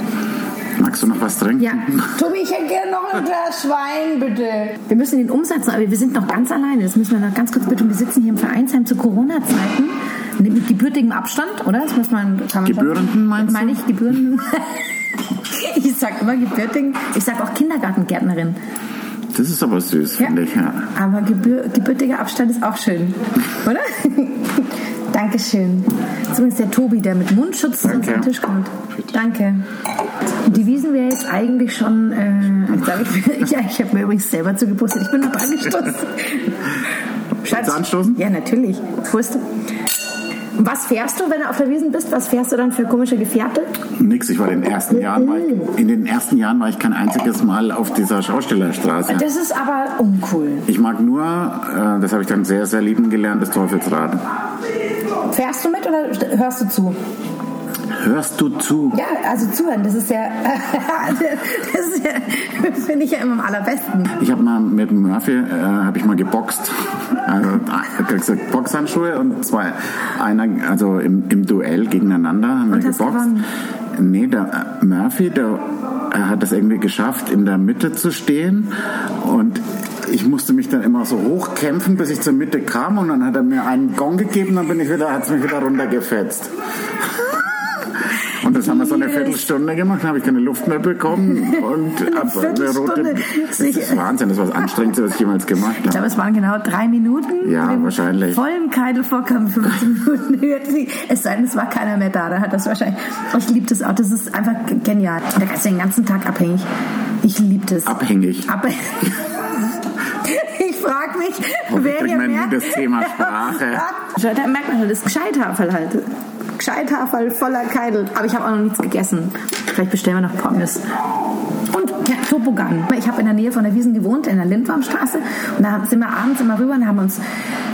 B: Magst du noch was trinken?
A: Ja, Tobi, ich hätte gerne noch ein Glas Wein, bitte. Wir müssen den umsetzen, aber wir sind noch ganz alleine. Das müssen wir noch ganz kurz bitte. Wir sitzen hier im Vereinsheim zu Corona-Zeiten. Mit gebürtigem Abstand, oder? Das muss man, kann man
B: Gebührenden, meinst du?
A: Meine ich, Gebührenden. ich sag immer gebürtigen. Ich sag auch Kindergartengärtnerin.
B: Das ist aber süß, finde ich, ja.
A: Aber gebür gebürtiger Abstand ist auch schön, oder? Dankeschön. Das ist übrigens der Tobi, der mit Mundschutz zu uns
B: Danke.
A: am Tisch kommt. Danke. Die Wiesen wäre jetzt eigentlich schon, äh, ich sag, ich, ja, ich habe mir übrigens selber zugepostet. Ich bin noch angestoßen. Schatz.
B: du anstoßen?
A: Ja, natürlich. Prost. Und Was fährst du, wenn du auf der Wiesen bist? Was fährst du dann für komische Gefährte?
B: Nix, ich war in den ersten Jahren, ich, in den ersten Jahren war ich kein einziges Mal auf dieser Schaustellerstraße.
A: Das ist aber uncool.
B: Ich mag nur, äh, das habe ich dann sehr, sehr lieben gelernt, das Teufelsrad.
A: Fährst du mit oder st- hörst du zu?
B: Hörst du zu?
A: Ja, also zuhören, das ist ja, das, ist ja, das finde ich ja immer am allerbesten.
B: Ich habe mal mit Murphy, äh, habe ich mal geboxt. Also, gesagt, Boxhandschuhe und zwei, einer, also im, im Duell gegeneinander haben wir
A: Und hast
B: geboxt.
A: gewonnen?
B: Nee, der äh, Murphy, der er hat es irgendwie geschafft, in der Mitte zu stehen und ich musste mich dann immer so hochkämpfen, bis ich zur Mitte kam und dann hat er mir einen Gong gegeben, dann bin ich wieder, hat es mich wieder runtergefetzt. Und das haben wir so eine. Viertelstunde gemacht, habe ich keine Luft mehr bekommen und ab eine rote. Das ist Wahnsinn, das war das Anstrengendste, was ich jemals gemacht
A: Ich
B: habe.
A: glaube, es waren genau drei Minuten.
B: Ja, wahrscheinlich.
A: Vollen Keitel vorkam 15 Minuten. Hörte Es sei denn, es war keiner mehr da. Da hat das wahrscheinlich. Oh, ich liebe das auch. Das ist einfach genial. Da kannst du den ganzen Tag abhängig. Ich liebe das.
B: Abhängig.
A: Aber ich frage mich,
B: Hoffentlich
A: wer hier mehr...
B: das Thema Sprache.
A: Da merkt man schon, das ist Gescheithaferl halt. Gescheithaferl voller Keidel. Aber ich habe auch noch nichts gegessen. Vielleicht bestellen wir noch Pommes. Und ja, Topogan. Ich habe in der Nähe von der Wiesen gewohnt, in der Lindwurmstraße. Und da sind wir abends immer rüber und haben uns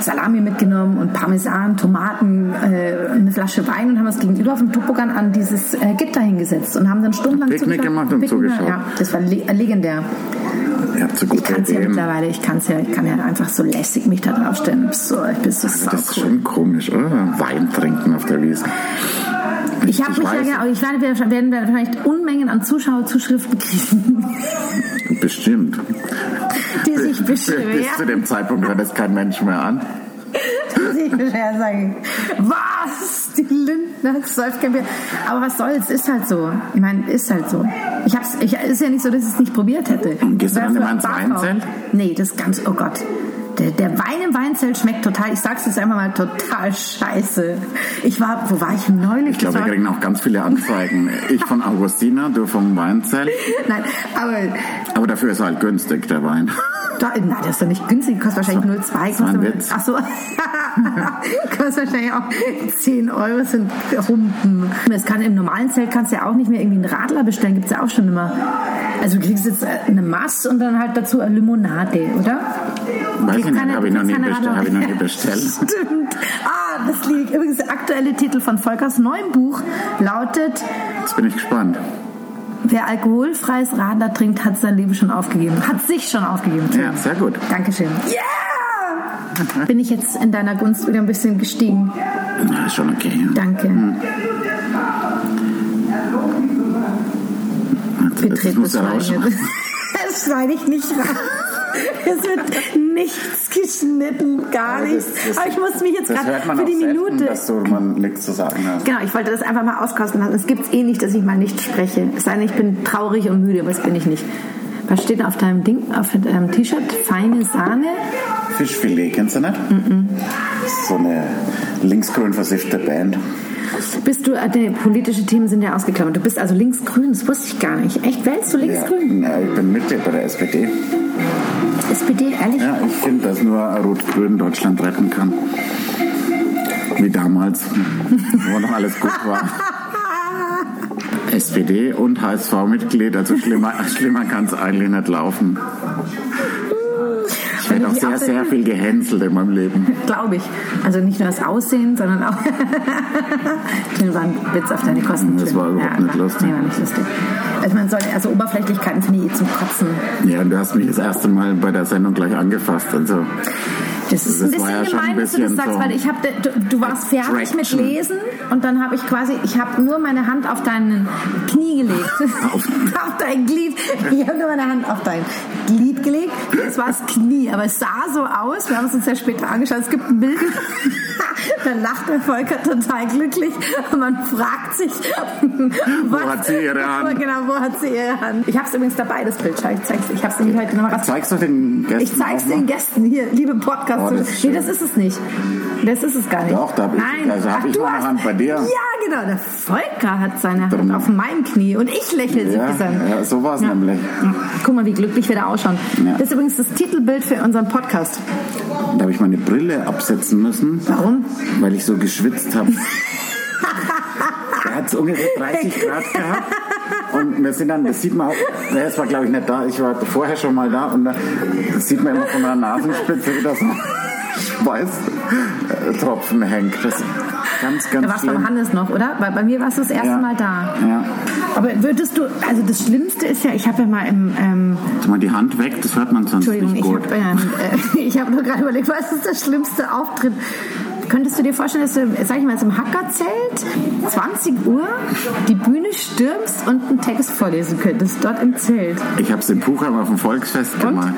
A: Salami mitgenommen und Parmesan, Tomaten, äh, eine Flasche Wein und haben uns gegenüber vom Topogan an dieses äh, Gitter hingesetzt und haben dann stundenlang
B: Picknick gemacht und
A: Picknick,
B: zugeschaut.
A: Ja, das war le legendär.
B: Ihr habt so
A: Ich
B: gute
A: kann es ja mittlerweile, ich kann es ja, ich kann ja einfach so lässig mich da draufstellen. So, ich bin so
B: Das ist schon komisch, oder? Wein trinken auf der Wiese.
A: Ich habe mich ja,
B: weiß.
A: ja, ich werde, wir werden vielleicht Unmengen an Zuschauerzuschriften kriegen,
B: Bestimmt.
A: die sich
B: Bis zu
A: beschweren.
B: dem Zeitpunkt hört es kein Mensch mehr an.
A: Beschweren sagen, was? Die Lindner Bier. Aber was soll's, ist halt so. Ich meine, ist halt so. Ich hab's, ich, ist ja nicht so, dass ich es nicht probiert hätte.
B: gehst du dann immer ins. Weinzelt?
A: Nee, das ganz, oh Gott. Der, der Wein im Weinzelt schmeckt total, ich sag's jetzt einfach mal, total scheiße. Ich war, wo war ich neulich?
B: Ich glaube, wir kriegen auch ganz viele Anzeigen. Ich von Augustina, du vom Weinzelt.
A: Nein, aber
B: Aber dafür ist er halt günstig, der Wein.
A: Da, na, das ist doch nicht günstig, kostet wahrscheinlich 0,2.
B: war ein
A: kostet-
B: Witz.
A: Ach so. kostet wahrscheinlich auch 10 Euro, sind Humpen. Das kann, Im normalen Zelt kannst du ja auch nicht mehr irgendwie einen Radler bestellen, gibt's ja auch schon immer. Also du kriegst jetzt äh, eine Mass und dann halt dazu eine Limonade, oder?
B: Weiß ich nicht, habe ich, noch nie bestellt- hab ich noch nie bestellt.
A: Stimmt. Ah, das liegt. Übrigens, der aktuelle Titel von Volkers neuem Buch lautet
B: Jetzt bin ich gespannt.
A: Wer alkoholfreies Radler trinkt, hat sein Leben schon aufgegeben. Hat sich schon aufgegeben.
B: Ja, sehr gut.
A: Dankeschön. Yeah! Bin ich jetzt in deiner Gunst wieder ein bisschen gestiegen.
B: Na, ist schon okay.
A: Danke.
B: Das muss er
A: Schweigen.
B: rausschneiden.
A: Das schneide ich nicht raus. Es wird nichts geschnitten, gar nichts. Aber ich muss mich jetzt gerade für die
B: selten,
A: Minute.
B: dass du man nichts zu sagen hast.
A: Genau, ich wollte das einfach mal auskosten lassen. Es gibt es eh nicht, dass ich mal nicht spreche. Es sei denn, ich bin traurig und müde, aber das bin ich nicht. Was steht auf deinem Ding, auf deinem T-Shirt? Feine Sahne?
B: Fischfilet, kennst du nicht? Das ist so eine linksgrün versiffte Band.
A: Bist du, äh, die politische Themen sind ja ausgeklammert. Du bist also linksgrün, das wusste ich gar nicht. Echt, wählst du linksgrün?
B: ja, ich bin Mitte bei der SPD.
A: SPD, ehrlich?
B: Ja, ich finde, dass nur Rot-Grün Deutschland retten kann. Wie damals, wo noch alles gut war. SPD und HSV-Mitglied, also schlimmer, schlimmer kann es eigentlich nicht laufen. Ich werde auch sehr, sehr viel gehänselt in meinem Leben.
A: Glaube ich. Also nicht nur das Aussehen, sondern auch. das war ein Witz auf deine Kosten.
B: Das war überhaupt nicht
A: war-
B: lustig.
A: Nee, war nicht lustig. Also man soll, also Oberflächlichkeiten finde ich eh zum Kotzen.
B: Ja, du hast mich das erste Mal bei der Sendung gleich angefasst. Also,
A: Das ist
B: Das
A: ein bisschen
B: ja
A: gemein,
B: ein
A: dass du das sagst,
B: so
A: weil ich habe, du, du warst fertig mit. Lesen und dann habe ich quasi, ich habe nur meine Hand auf dein Knie gelegt.
B: Auf-
A: auf dein Glied. Ich habe nur meine Hand auf dein Glied gelegt. Das war das Knie, aber es sah so aus. Wir haben es uns ja später angeschaut. Es gibt ein Bild. dann lacht der Volker total glücklich und man fragt sich,
B: wo hat sie ihre Hand?
A: Genau, wo hat sie ihre Hand? Ich habe es übrigens dabei, das Bild. Ich zeig's, ich habe es nämlich heute noch.
B: Zeigst du den Gästen?
A: Ich zeig's den Gästen hier, liebe Podcast.
B: Oh, das
A: nee, das ist es nicht. Das ist es gar nicht.
B: Doch, da hab ich,
A: Nein.
B: also habe ich
A: du
B: meine
A: hast-
B: Hand bei dir.
A: Ja, genau. Der Volker hat seine Hand auf meinem Knie und ich lächle
B: Ja,
A: suffisant.
B: ja, so war es nämlich.
A: Ja. Guck mal, wie glücklich wir da ausschauen.
B: Ja.
A: Das ist übrigens das Titelbild für unseren Podcast.
B: Da habe ich meine Brille absetzen müssen,
A: Warum?
B: weil ich so geschwitzt habe. Er hat ungefähr 30 Grad gehabt. Und wir sind dann, das sieht man auch, es war glaube ich nicht da, ich war vorher schon mal da und da das sieht man immer von der Nasenspitze, wie das Schweißtropfen hängt. Das ganz,
A: Da
B: ganz
A: warst du beim
B: schlimm.
A: Hannes noch, oder? Weil bei mir warst du das erste
B: Ja.
A: Mal da.
B: Ja.
A: Aber würdest du, also das Schlimmste ist ja, ich habe ja mal im, ähm,
B: mal die Hand weg, das hört man sonst
A: Entschuldigung,
B: nicht
A: ich
B: gut.
A: habe ähm, äh, ich hab nur gerade überlegt, was ist der schlimmste Auftritt? Könntest du dir vorstellen, dass du, sag ich mal, jetzt im Hackerzelt 20 Uhr die Bühne stürmst und einen Text vorlesen könntest, dort im Zelt?
B: Ich habe es in Puchheim auf dem Volksfest gemacht.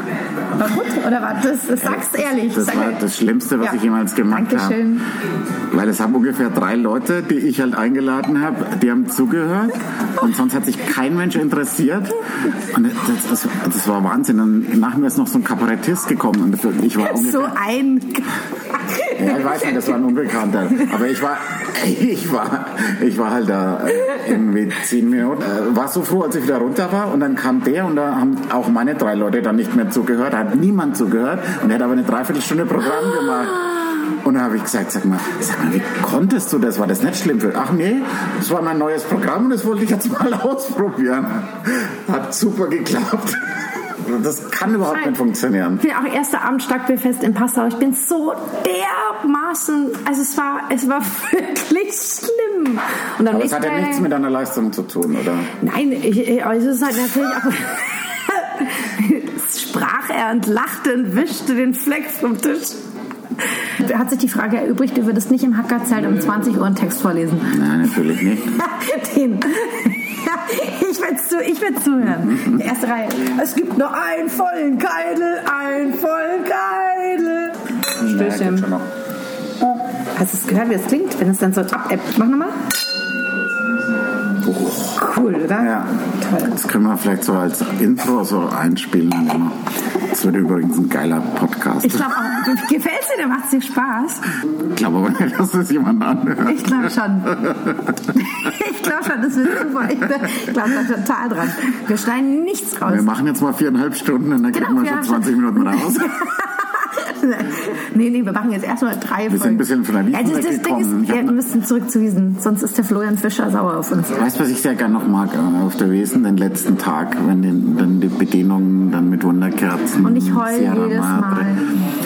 A: War gut? Oder war das, das sagst ehrlich?
B: Das
A: Sag-
B: war das Schlimmste, was
A: Ja.
B: ich jemals gemacht habe.
A: Dankeschön.
B: Weil es haben ungefähr drei Leute, die ich halt eingeladen habe, die haben zugehört und sonst hat sich kein Mensch interessiert. Und das, das, das war Wahnsinn. Und nachher ist noch so ein Kabarettist gekommen und ich war ungefähr...
A: So ein.
B: Ja, ich weiß nicht, das war ein Unbekannter. Aber ich war, ich war, ich war halt da äh, irgendwie zehn Minuten. Äh, war so froh, als ich wieder runter war. Und dann kam der und da haben auch meine drei Leute dann nicht mehr zugehört. Hat niemand zugehört. Und er hat aber eine Dreiviertelstunde Programm gemacht. Und dann habe ich gesagt, sag mal, sag mal, wie konntest du das? War das nicht schlimm für? Ach nee, das war mein neues Programm und das wollte ich jetzt mal ausprobieren. Hat super geklappt. Das kann überhaupt
A: Fein.
B: nicht funktionieren.
A: Ich bin auch erster Abend Stadtbierfest in Passau. Ich bin so dermaßen, also es war, es war wirklich schlimm. Und am
B: Aber es hat ja nichts mit deiner Leistung zu tun, oder?
A: Nein, ich, ich, also es ist halt natürlich auch. sprach er und lachte und wischte den Fleck vom Tisch. Da hat sich die Frage erübrigt, du würdest nicht im Hackerzelt um 20 Uhr einen Text vorlesen.
B: Nein, natürlich nicht.
A: Den. Ich werde zu, ich werd zuhören. Erste Reihe. Es gibt nur einen vollen Keidel, einen vollen Keidel.
B: Ja,
A: Stößchen. Hast du es gehört, wie es klingt, wenn es dann so abebbt? Mach nochmal. Cool, oder?
B: Ja,
A: Toll.
B: das können wir vielleicht so als Intro so einspielen. Immer. Das wird übrigens ein geiler Podcast.
A: Ich glaube auch, gefällt dir, der macht dir Spaß.
B: Ich glaube aber nicht, dass das jemand anhört.
A: Ich glaube schon. Ich glaube schon, das wird super. Ich glaube da total dran. Wir schneiden nichts raus.
B: Wir machen jetzt mal viereinhalb Stunden und dann
A: Genau,
B: kriegen wir
A: haben
B: 20 Minuten raus.
A: nee, nee, wir machen jetzt erstmal drei
B: Wir sind ein bisschen von der Wiesn
A: also das Ding
B: weggekommen.
A: ist, wir
B: hab-
A: müssen zurück zu Wiesen, sonst ist der Florian Fischer sauer auf uns.
B: Weißt du, was ich sehr gerne noch mag äh, auf der Wesen, den letzten Tag, wenn die, dann die Bedienungen dann mit Wunderkerzen.
A: Und ich heule
B: Sierra
A: jedes
B: Madre.
A: Mal.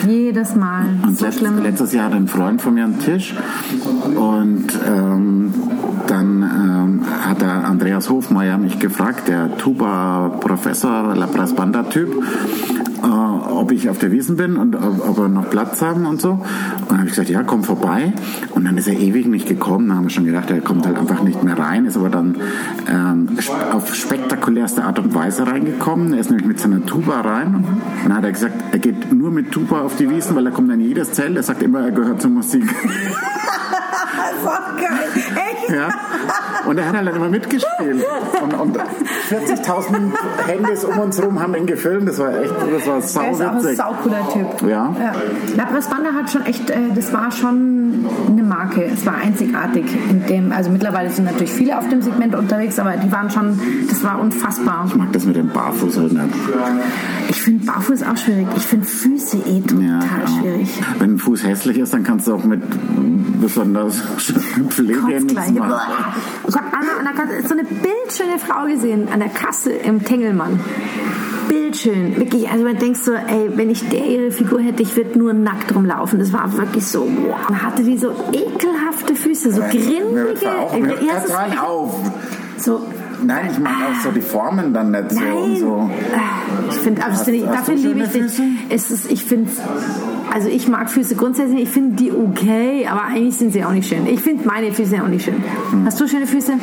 A: Jedes Mal.
B: Und
A: so
B: letzt,
A: schlimm.
B: letztes Jahr hatte ein Freund von mir einen Tisch und ähm, dann ähm, hat der Andreas Hofmeier mich gefragt, der Tuba-Professor, La Banda-Typ, äh, ob ich auf der Wiesen bin und ob, ob wir noch Platz haben und so. Und dann habe ich gesagt, ja, komm vorbei. Und dann ist er ewig nicht gekommen. Dann haben wir schon gedacht, er kommt halt einfach nicht mehr rein, ist aber dann ähm, auf spektakulärste Art und Weise reingekommen. Er ist nämlich mit seiner Tuba rein und dann hat er gesagt, er geht nur mit Tuba auf die Wiesen, weil er kommt in jedes Zelt. Er sagt immer, er gehört zur Musik.
A: Das ist auch geil. Echt?
B: Ja. Und er hat halt immer mitgespielt. Und, und 40.000 Handys um uns rum haben ihn gefilmt. Das war echt, das war
A: Er ist auch ein saucooler Typ.
B: Ja.
A: Ja. Labras Banda hat schon echt, äh, das war schon eine Marke. Es war einzigartig. In dem, also mittlerweile sind natürlich viele auf dem Segment unterwegs, aber die waren schon, das war unfassbar.
B: Ich mag das mit dem Barfuß halt nicht.
A: Ich finde Barfuß auch schwierig. Ich finde Füße eh total
B: Ja, genau.
A: schwierig.
B: Wenn ein Fuß hässlich ist, dann kannst du auch mit besonders Pflege nichts machen.
A: Ich habe an der Kasse so eine bildschöne Frau gesehen an der Kasse im Tengelmann. Bildschön, wirklich. Also man denkt so, ey, wenn ich der ihre Figur hätte, ich würde nur nackt rumlaufen. Das war wirklich so, wow. Dann hatte die so ekelhafte Füße, so
B: mir
A: Ja, ist
B: hört auf.
A: so,
B: Nein, ich mag auch so die Formen dann nicht so. Und
A: Nein.
B: so.
A: Ich finde, aber das finde ich, dafür liebe ich.
B: Füße?
A: Es ist, ich finde, also ich mag Füße grundsätzlich, ich finde die okay, aber eigentlich sind sie auch nicht schön. Ich finde meine Füße auch nicht schön.
B: Hm.
A: Hast du schöne Füße?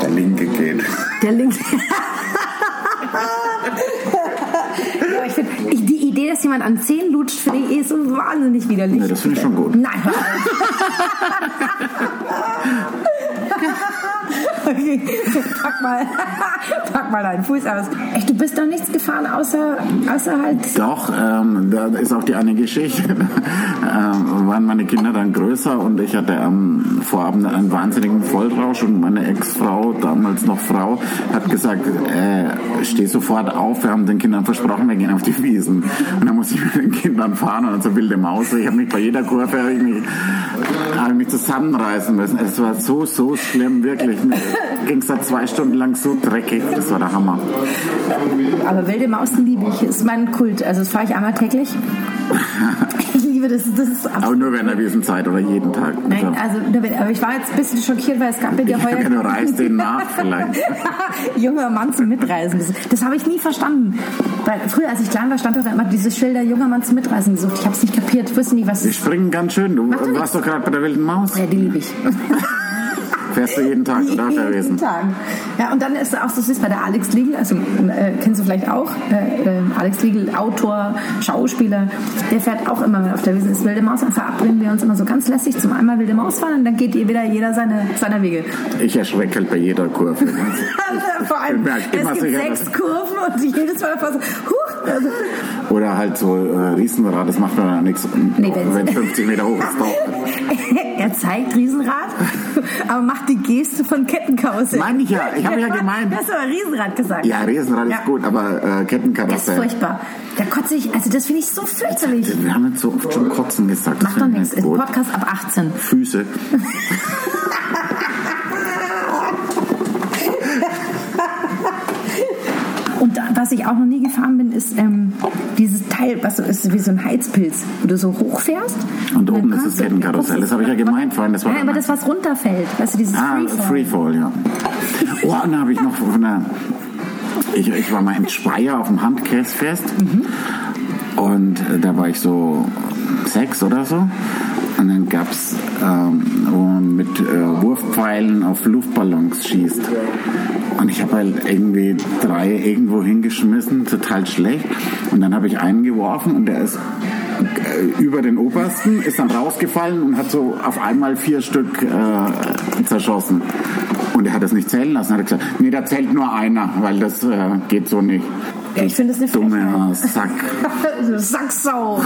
B: Der linke geht.
A: Der linke. ja, ich finde, die Idee dass jemand an Zehen lutscht, finde ich eh so wahnsinnig widerlich.
B: Nee, das finde ich schon gut.
A: Nein, pack mal, pack mal deinen Fuß aus. Echt, du bist doch nichts gefahren, außer, außer halt.
B: Doch, ähm, da ist auch die eine Geschichte. ähm, waren meine Kinder dann größer und ich hatte am Vorabend einen wahnsinnigen Vollrausch und meine Ex-Frau, damals noch Frau, hat gesagt, äh, steh sofort auf, wir haben den Kindern versprochen, wir gehen auf die Wiesen. Und dann musste ich mit den Kindern fahren und so wilde Maus. Ich habe mich bei jeder Kurve ich mich, hab ich mich zusammenreißen müssen. Es war so, so schlimm, wirklich. Ging es da zwei Stunden lang so dreckig, das war der Hammer.
A: Aber wilde Mausen liebe ich. ist mein Kult. Also das fahre ich einmal täglich. Liebe das. Das ist
B: Aber nur während der Wiesenzeit oder jeden Tag.
A: Nein, also, aber ich war jetzt ein bisschen schockiert, weil es gab ja
B: ich
A: heuer.
B: ja, du reißt den nach vielleicht.
A: junger Mann zum Mitreisen. Das, das habe ich nie verstanden. Weil früher, als ich klein war, stand da immer diese Schilder junger Mann zum Mitreisen gesucht. Ich habe es nicht kapiert. Ich wusste nicht, was
B: Die
A: es ist.
B: springen ganz schön. Du
A: doch
B: warst doch gerade bei der wilden Maus.
A: Ja, die liebe ich.
B: Fährst du jeden Tag, oder?
A: Jeden
B: Verwesen?
A: Tag. Ja, und dann ist auch so süß bei der Alex Liegel, also äh, kennst du vielleicht auch, äh, äh, Alex Liegel, Autor, Schauspieler, der fährt auch immer, er auf der Wiesn ist, wilde Maus, dann verabreden wir uns immer so ganz lässig zum einmal wilde Maus fahren und dann geht wieder jeder seine, seiner Wege.
B: Ich erschrecke halt bei jeder Kurve.
A: Vor allem, es gibt
B: sicher,
A: sechs Kurven und jedes Mal davor so,
B: Oder halt so äh, Riesenrad, das macht man dann nichts,
A: Nee,
B: wenn 50 Meter hoch ist.
A: Er zeigt Riesenrad, aber macht die Geste von Kettenkarussell.
B: Meine ich ja, ich habe ja gemeint.
A: Du hast aber Riesenrad gesagt.
B: Ja, Riesenrad
A: Ja.
B: ist gut, aber äh,
A: Das ist
B: Kettenkarussell.
A: furchtbar. Da kotze ich, also das finde ich so fürchterlich.
B: Wir haben jetzt so oft schon Kotzen gesagt. das
A: Macht doch nichts.
B: nicht
A: Ist. Podcast ab 18.
B: Füße.
A: Und da, was ich auch noch nie gefahren bin, ist ähm, dieses Teil, was so ist wie so ein Heizpilz, wo du so hochfährst.
B: Und
A: dann
B: oben ist das Kettenkarussell. Das habe ich ja gemeint vorhin. Das war
A: Nein,
B: dann
A: aber das, was runterfällt. Weißt du, dieses
B: Ah,
A: Freefall.
B: Freefall, ja. Oh, und dann habe ich noch von der. Ich, ich war mal in Speyer auf dem Handkäsfest und äh, da war ich so sechs oder so. Und dann gab es, ähm, wo man mit äh, Wurfpfeilen auf Luftballons schießt. Und ich habe halt irgendwie drei irgendwo hingeschmissen, total schlecht. Und dann habe ich einen geworfen und der ist äh, über den obersten, ist dann rausgefallen und hat so auf einmal vier Stück äh, zerschossen. Und er hat das nicht zählen lassen. Hat er gesagt, nee, da zählt nur einer, weil das äh, geht so nicht.
A: Ja, ich finde das eine
B: Dummer Sack.
A: Sacksau.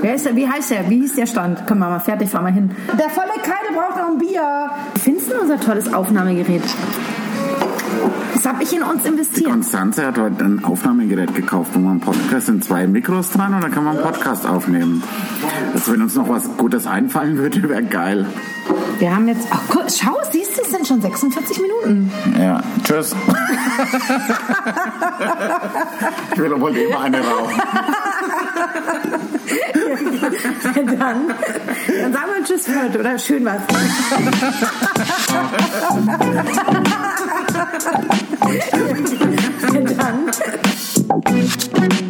A: Wer ist der, wie heißt der? Wie hieß der Stand? Komm mal, mal fertig, fahr mal hin. Der volle Keile braucht noch ein Bier. Wie findest du unser tolles Aufnahmegerät? Das habe ich in uns
B: Die
A: investiert.
B: Konstanze hat heute ein Aufnahmegerät gekauft, wo man Podcast sind zwei Mikros dran und dann kann man einen Podcast aufnehmen. Also wenn uns noch was Gutes einfallen würde, wäre geil.
A: Wir haben jetzt. Ach, guck, schau, siehst du, es sind schon 46 Minuten.
B: Ja, tschüss. ich will doch wohl immer eine rauchen.
A: dann, dann sagen wir Tschüss für heute, oder? Schön was. Vielen Dank.